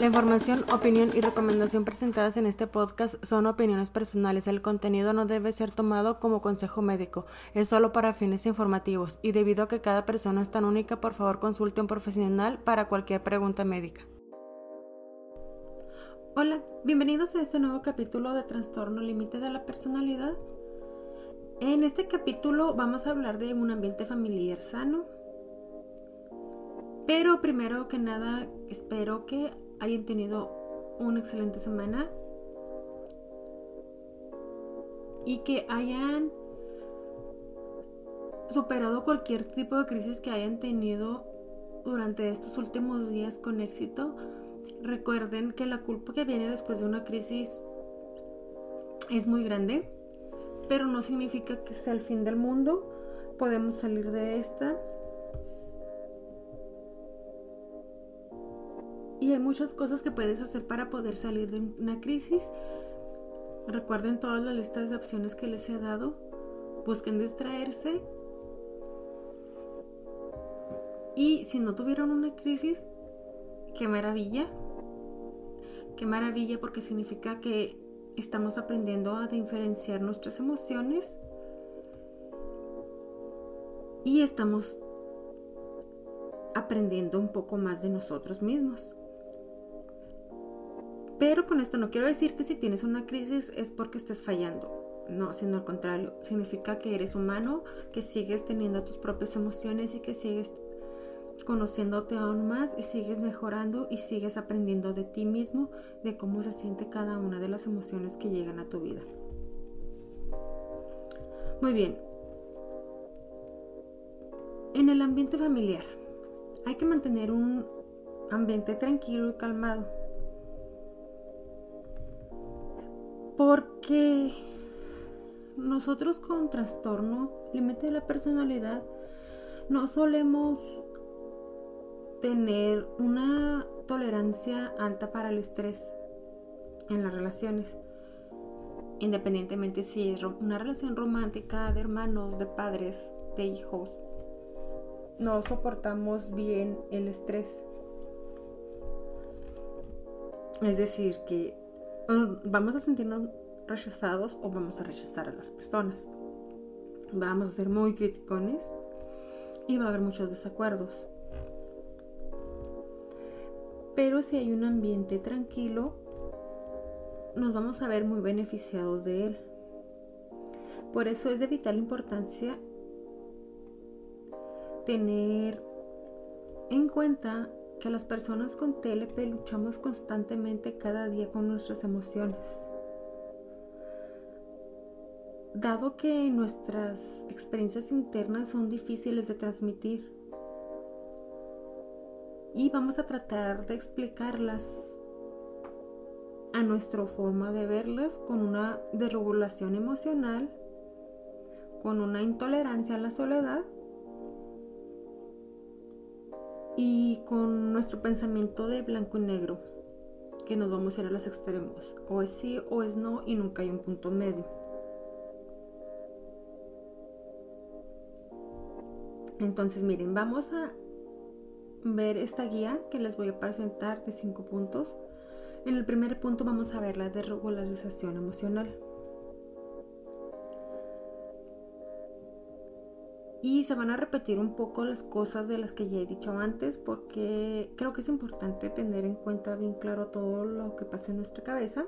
La información, opinión y recomendación presentadas en este podcast son opiniones personales. El contenido no debe ser tomado como consejo médico, es solo para fines informativos y debido a que cada persona es tan única, por favor consulte a un profesional para cualquier pregunta médica. Hola, bienvenidos a este nuevo capítulo de Trastorno Límite de la Personalidad. En este capítulo vamos a hablar de un ambiente familiar sano. Pero primero que nada, espero que hayan tenido una excelente semana y que hayan superado cualquier tipo de crisis que hayan tenido durante estos últimos días con éxito. Recuerden que la culpa que viene después de una crisis es muy grande, pero no significa que sea el fin del mundo. Podemos salir de esta Y hay muchas cosas que puedes hacer para poder salir de una crisis. Recuerden todas las listas de opciones que les he dado. Busquen distraerse. Y si no tuvieron una crisis, qué maravilla. Qué maravilla porque significa que estamos aprendiendo a diferenciar nuestras emociones y estamos aprendiendo un poco más de nosotros mismos. Pero con esto no quiero decir que si tienes una crisis es porque estés fallando. No, sino al contrario. Significa que eres humano, que sigues teniendo tus propias emociones y que sigues conociéndote aún más y sigues mejorando y sigues aprendiendo de ti mismo, de cómo se siente cada una de las emociones que llegan a tu vida. Muy bien. En el ambiente familiar hay que mantener un ambiente tranquilo y calmado Porque nosotros con trastorno límite de la personalidad no solemos tener una tolerancia alta para el estrés en las relaciones. Independientemente si es una relación romántica de hermanos, de padres, de hijos, no soportamos bien el estrés. Es decir, que vamos a sentirnos rechazados o vamos a rechazar a las personas. Vamos a ser muy criticones y va a haber muchos desacuerdos. Pero si hay un ambiente tranquilo, nos vamos a ver muy beneficiados de él. Por eso es de vital importancia tener en cuenta que las personas con TLP luchamos constantemente cada día con nuestras emociones. Dado que nuestras experiencias internas son difíciles de transmitir y vamos a tratar de explicarlas a nuestra forma de verlas con una desregulación emocional, con una intolerancia a la soledad y con nuestro pensamiento de blanco y negro, que nos vamos a ir a los extremos, o es sí o es no y nunca hay un punto medio. Entonces miren, vamos a ver esta guía que les voy a presentar de cinco puntos. En el primer punto vamos a ver la desregularización emocional. Y se van a repetir un poco las cosas de las que ya he dicho antes porque creo que es importante tener en cuenta bien claro todo lo que pasa en nuestra cabeza.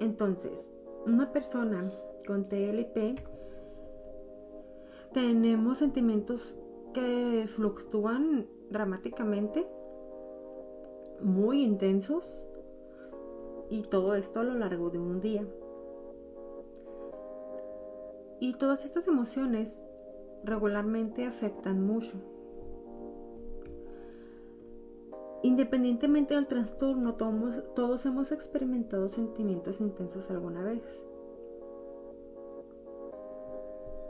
Entonces, una persona con TLP tenemos sentimientos que fluctúan dramáticamente, muy intensos y todo esto a lo largo de un día. Y todas estas emociones regularmente afectan mucho. Independientemente del trastorno, todos, hemos experimentado sentimientos intensos alguna vez.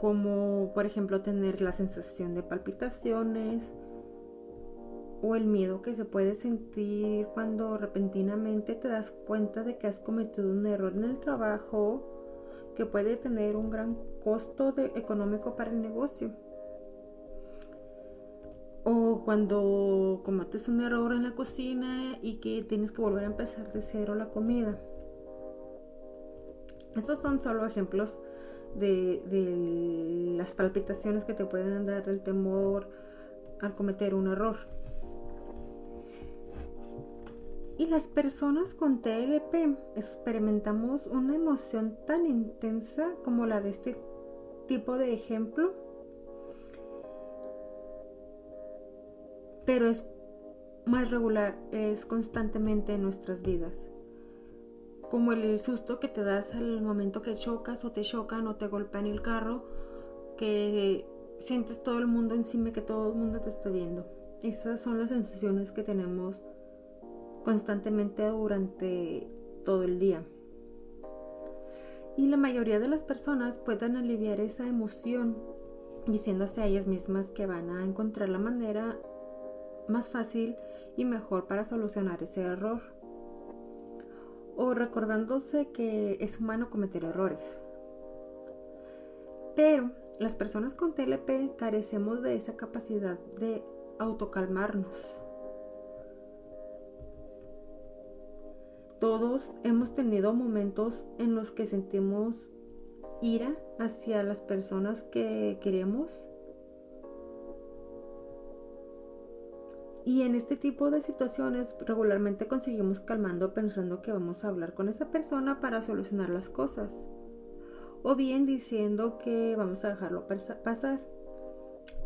Como por ejemplo tener la sensación de palpitaciones o el miedo que se puede sentir cuando repentinamente te das cuenta de que has cometido un error en el trabajo que puede tener un gran costo económico para el negocio. O cuando cometes un error en la cocina y que tienes que volver a empezar de cero la comida. Estos son solo ejemplos de, las palpitaciones que te pueden dar el temor al cometer un error. Y las personas con TLP experimentamos una emoción tan intensa como la de este tipo de ejemplo, pero es más regular, es constantemente en nuestras vidas. Como el susto que te das al momento que chocas o te chocan o te golpean el carro, que sientes todo el mundo encima, que todo el mundo te está viendo. Esas son las sensaciones que tenemos constantemente durante todo el día. Y la mayoría de las personas pueden aliviar esa emoción diciéndose a ellas mismas que van a encontrar la manera más fácil y mejor para solucionar ese error. O recordándose que es humano cometer errores. Pero las personas con TLP carecemos de esa capacidad de autocalmarnos Todos hemos tenido momentos en los que sentimos ira hacia las personas que queremos. Y en este tipo de situaciones regularmente conseguimos calmando pensando que vamos a hablar con esa persona para solucionar las cosas. O bien diciendo que vamos a dejarlo pasar.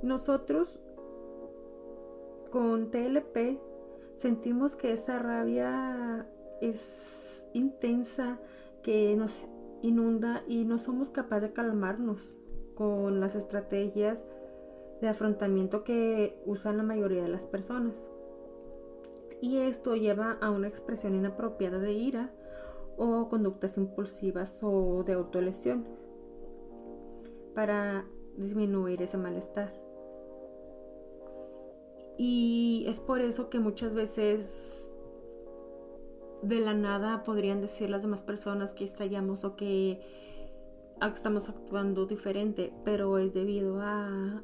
Nosotros con TLP sentimos que esa rabia es intensa, que nos inunda y no somos capaces de calmarnos con las estrategias de afrontamiento que usan la mayoría de las personas. Y esto lleva a una expresión inapropiada de ira o conductas impulsivas o de autolesión para disminuir ese malestar. Y es por eso que muchas veces de la nada podrían decir las demás personas que extrañamos o que estamos actuando diferente, pero es debido a,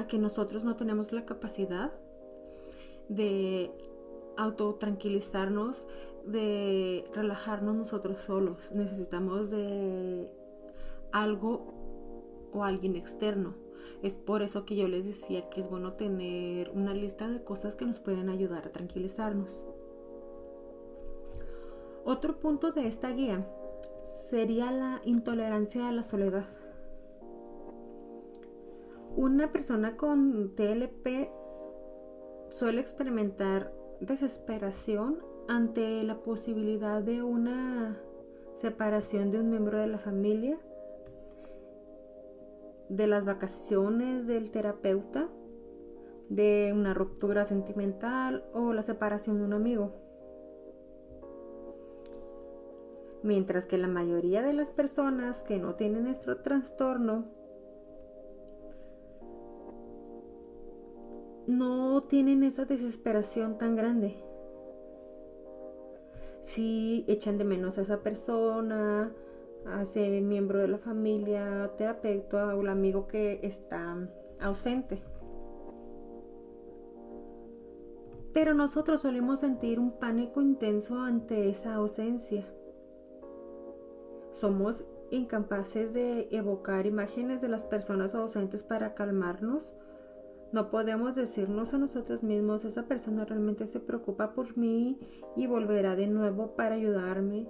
a que nosotros no tenemos la capacidad de autotranquilizarnos, de relajarnos nosotros solos. Necesitamos de algo o alguien externo. Es por eso que yo les decía que es bueno tener una lista de cosas que nos pueden ayudar a tranquilizarnos. Otro punto de esta guía sería la intolerancia a la soledad. Una persona con TLP suele experimentar desesperación ante la posibilidad de una separación de un miembro de la familia, de las vacaciones del terapeuta, de una ruptura sentimental o la separación de un amigo. Mientras que la mayoría de las personas que no tienen este trastorno no tienen esa desesperación tan grande. Si echan de menos a esa persona, a ese miembro de la familia, terapeuta o el amigo que está ausente. Pero nosotros solemos sentir un pánico intenso ante esa ausencia somos incapaces de evocar imágenes de las personas ausentes para calmarnos. No podemos decirnos a nosotros mismos, esa persona realmente se preocupa por mí y volverá de nuevo para ayudarme.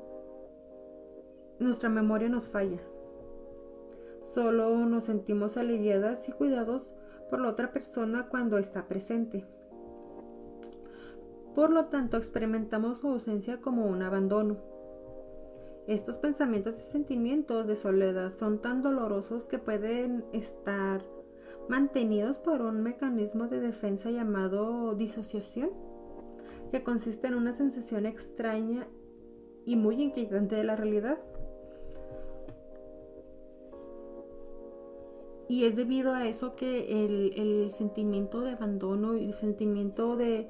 Nuestra memoria nos falla. Solo nos sentimos aliviadas y cuidados por la otra persona cuando está presente. Por lo tanto, experimentamos su ausencia como un abandono. Estos pensamientos y sentimientos de soledad son tan dolorosos que pueden estar mantenidos por un mecanismo de defensa llamado disociación, que consiste en una sensación extraña y muy inquietante de la realidad. Y es debido a eso que el, sentimiento de abandono y el sentimiento de,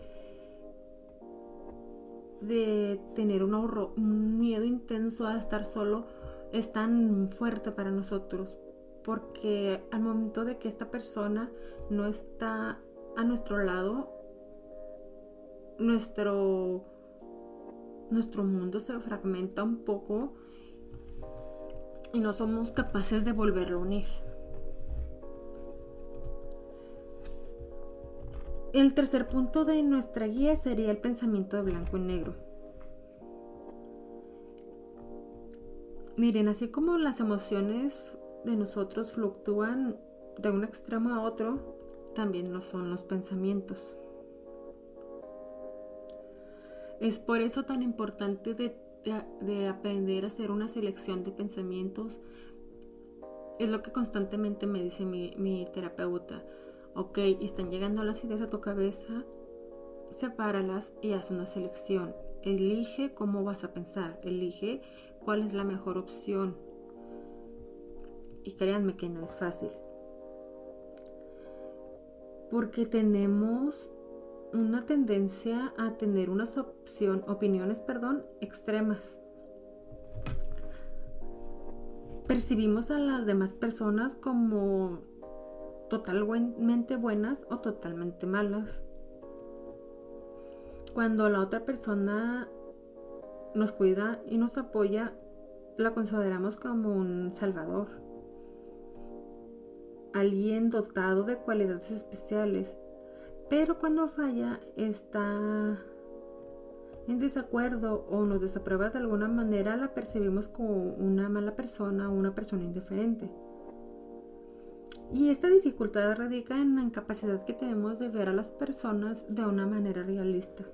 de tener un, un miedo intenso a estar solo es tan fuerte para nosotros porque al momento de que esta persona no está a nuestro lado, nuestro, nuestro mundo se fragmenta un poco y no somos capaces de volverlo a unir. El tercer punto de nuestra guía sería el pensamiento de blanco y negro. Miren, así como las emociones de nosotros fluctúan de un extremo a otro, también lo son los pensamientos. Es por eso tan importante de, aprender a hacer una selección de pensamientos. Es lo que constantemente me dice mi, mi terapeuta ok, están llegando las ideas a tu cabeza, sepáralas y haz una selección. Elige cómo vas a pensar, elige cuál es la mejor opción. Y créanme que no es fácil. Porque tenemos una tendencia a tener unas opiniones perdón, extremas. Percibimos a las demás personas como totalmente buenas o totalmente malas. Cuando la otra persona nos cuida y nos apoya, la consideramos como un salvador. Alguien dotado de cualidades especiales. Pero cuando falla, está en desacuerdo o nos desaprueba de alguna manera, la percibimos como una mala persona o una persona indiferente. Y esta dificultad radica en la incapacidad que tenemos de ver a las personas de una manera realista,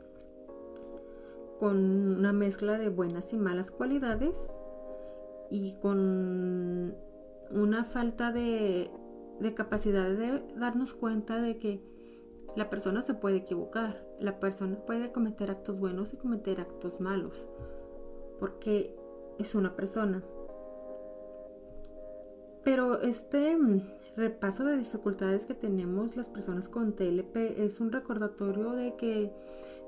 con una mezcla de buenas y malas cualidades y con una falta de, capacidad de darnos cuenta de que la persona se puede equivocar, la persona puede cometer actos buenos y cometer actos malos, porque es una persona. Pero este repaso de dificultades que tenemos las personas con TLP es un recordatorio de que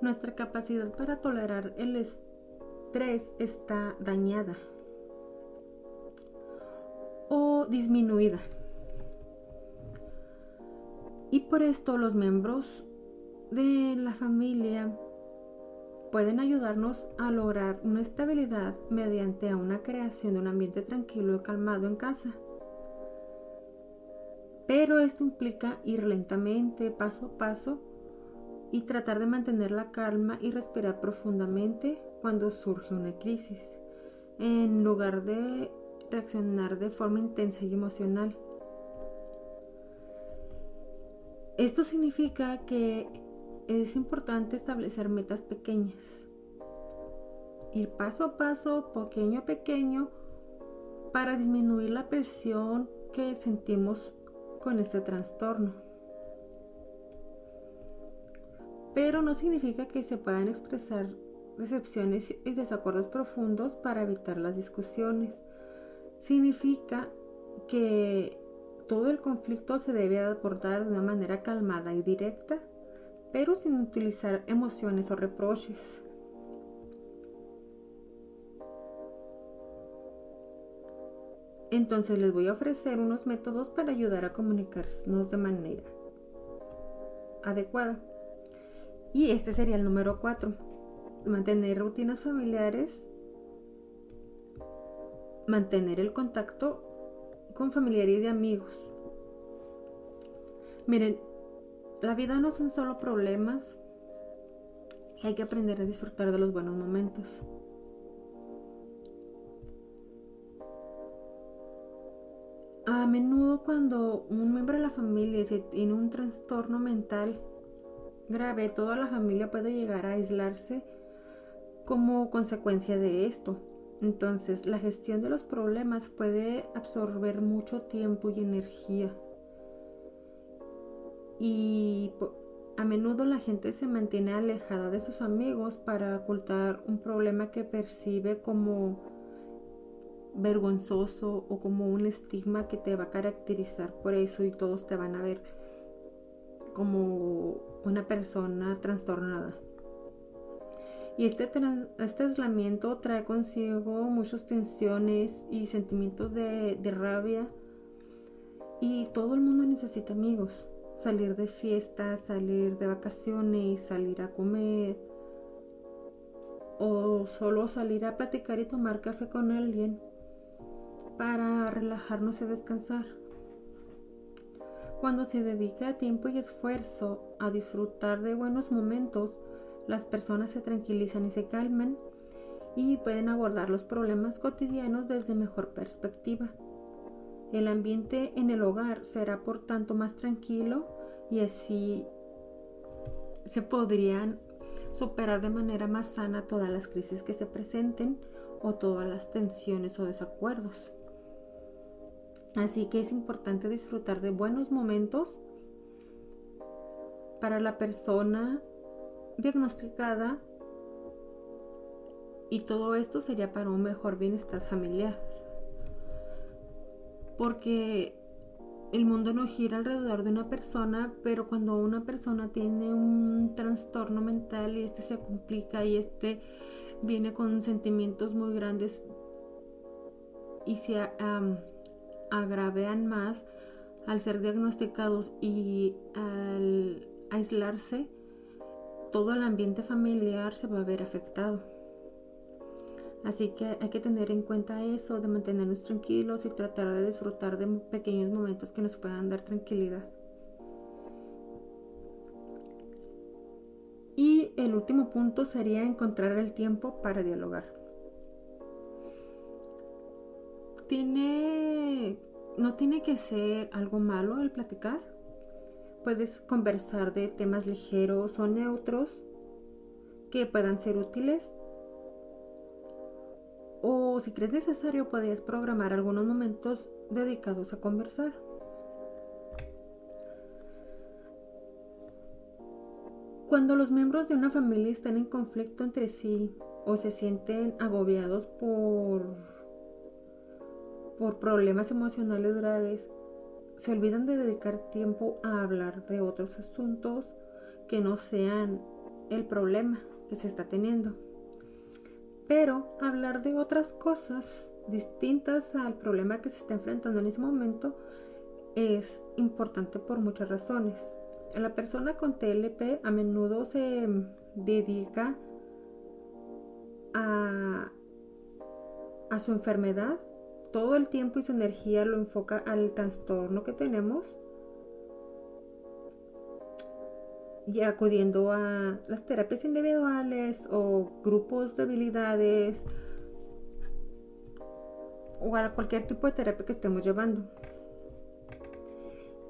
nuestra capacidad para tolerar el estrés está dañada o disminuida. Y por esto los miembros de la familia pueden ayudarnos a lograr una estabilidad mediante una creación de un ambiente tranquilo y calmado en casa. Pero esto implica ir lentamente, paso a paso, y tratar de mantener la calma y respirar profundamente cuando surge una crisis, en lugar de reaccionar de forma intensa y emocional. Esto significa que es importante establecer metas pequeñas, ir paso a paso, pequeño a pequeño, para disminuir la presión que sentimos con este trastorno. Pero no significa que se puedan expresar decepciones y desacuerdos profundos para evitar las discusiones. Significa que todo el conflicto se debe abordar de una manera calmada y directa, pero sin utilizar emociones o reproches. Entonces les voy a ofrecer unos métodos para ayudar a comunicarnos de manera adecuada. Y este sería el número 4. Mantener rutinas familiares. Mantener el contacto con familiares y amigos. Miren, la vida no son solo problemas. Hay que aprender a disfrutar de los buenos momentos. A menudo cuando un miembro de la familia tiene un trastorno mental grave, toda la familia puede llegar a aislarse como consecuencia de esto. Entonces, la gestión de los problemas puede absorber mucho tiempo y energía. Y a menudo la gente se mantiene alejada de sus amigos para ocultar un problema que percibe como vergonzoso o como un estigma que te va a caracterizar por eso y todos te van a ver como una persona trastornada. Y este, este aislamiento trae consigo muchas tensiones y sentimientos de, de rabia. Y todo el mundo necesita amigos. salir de fiesta, salir de vacaciones, salir a comer o solo salir a platicar y tomar café con alguien para relajarnos y descansar. Cuando se dedica tiempo y esfuerzo a disfrutar de buenos momentos, las personas se tranquilizan y se calman y pueden abordar los problemas cotidianos desde mejor perspectiva. El ambiente en el hogar será por tanto más tranquilo y así se podrían superar de manera más sana todas las crisis que se presenten o todas las tensiones o desacuerdos. Así que es importante disfrutar de buenos momentos para la persona diagnosticada y todo esto sería para un mejor bienestar familiar. Porque el mundo no gira alrededor de una persona, pero cuando una persona tiene un trastorno mental y este se complica y este viene con sentimientos muy grandes y se agravean más al ser diagnosticados y al aislarse, todo el ambiente familiar se va a ver afectado. Así que hay que tener en cuenta eso, de mantenernos tranquilos y tratar de disfrutar de pequeños momentos que nos puedan dar tranquilidad. Y el último punto sería encontrar el tiempo para dialogar. Tiene, no tiene que ser algo malo el platicar. Puedes conversar de temas ligeros o neutros que puedan ser útiles o si crees necesario podrías programar algunos momentos dedicados a conversar. Cuando los miembros de una familia están en conflicto entre sí o se sienten agobiados por, por problemas emocionales graves, se olvidan de dedicar tiempo a hablar de otros asuntos que no sean el problema que se está teniendo pero hablar de otras cosas distintas al problema que se está enfrentando en ese momento es importante por muchas razones. La persona con TLP a menudo se dedica a, a su enfermedad, todo el tiempo y su energía lo enfoca al trastorno que tenemos y acudiendo a las terapias individuales o grupos de habilidades o a cualquier tipo de terapia que estemos llevando.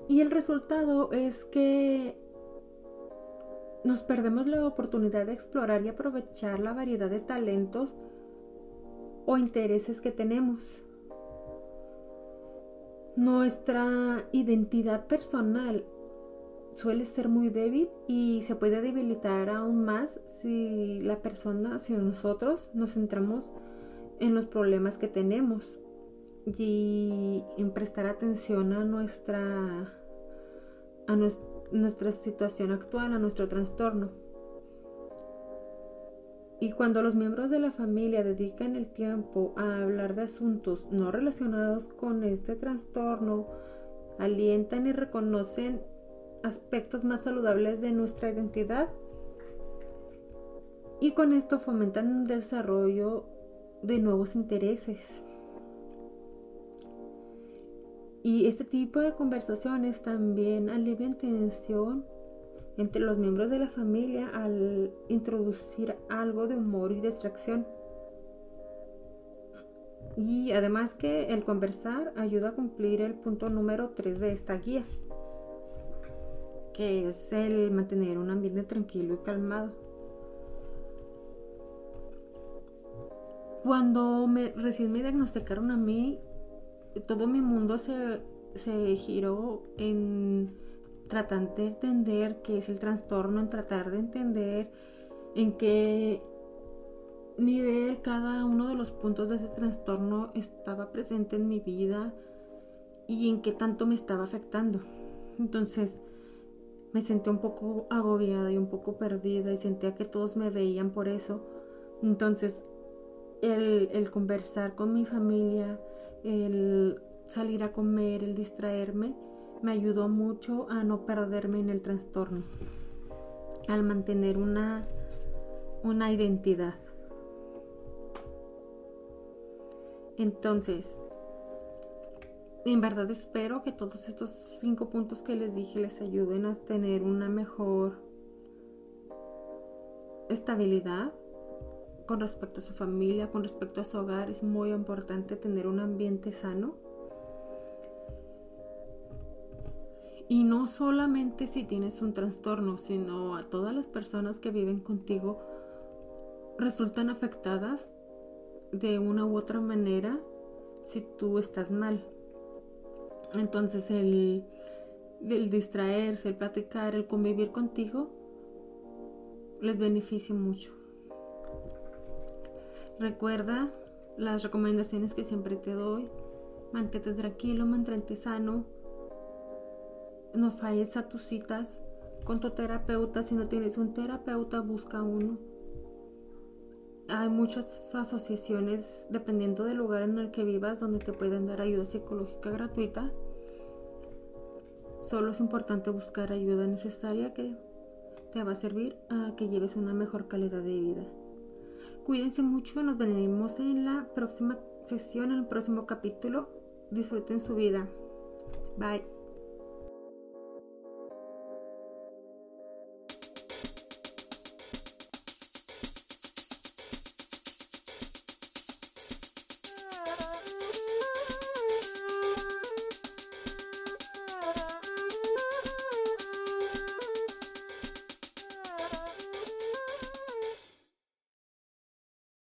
Y el resultado es que nos perdemos la oportunidad de explorar y aprovechar la variedad de talentos o intereses que tenemos. Nuestra identidad personal suele ser muy débil y se puede debilitar aún más si la persona, si nosotros nos centramos en los problemas que tenemos y en prestar atención a nuestra a situación actual, a nuestro trastorno. Y cuando los miembros de la familia dedican el tiempo a hablar de asuntos no relacionados con este trastorno, alientan y reconocen aspectos más saludables de nuestra identidad y con esto fomentan un desarrollo de nuevos intereses. Y este tipo de conversaciones también alivian tensión entre los miembros de la familia al introducir algo de humor y distracción. Y además que el conversar ayuda a cumplir el punto número 3 de esta guía que es el mantener un ambiente tranquilo y calmado. Cuando me, recién me diagnosticaron a mí, todo mi mundo se, se giró en tratar de entender qué es el trastorno, en tratar de entender en qué nivel cada uno de los puntos de ese trastorno estaba presente en mi vida y en qué tanto me estaba afectando. Entonces, me sentí un poco agobiada y un poco perdida y sentía que todos me veían por eso. Entonces, el, conversar con mi familia, el salir a comer, el distraerme, me ayudó mucho a no perderme en el trastorno, al mantener una, una identidad. Entonces, en verdad espero que todos estos cinco puntos que les dije les ayuden a tener una mejor estabilidad con respecto a su familia, con respecto a su hogar. Es muy importante tener un ambiente sano. Y no solamente si tienes un trastorno, sino a todas las personas que viven contigo resultan afectadas de una u otra manera si tú estás mal. Entonces el, el distraerse, el platicar, el convivir contigo les beneficia mucho. Recuerda las recomendaciones que siempre te doy. Mantente tranquilo, mantente sano. No falles a tus citas con tu terapeuta. Si no tienes un terapeuta, busca uno. Hay muchas asociaciones, dependiendo del lugar en el que vivas, donde te pueden dar ayuda psicológica gratuita. Solo es importante buscar ayuda necesaria que te va a servir a que lleves una mejor calidad de vida. Cuídense mucho, nos veremos en la próxima sesión, en el próximo capítulo. Disfruten su vida. Bye.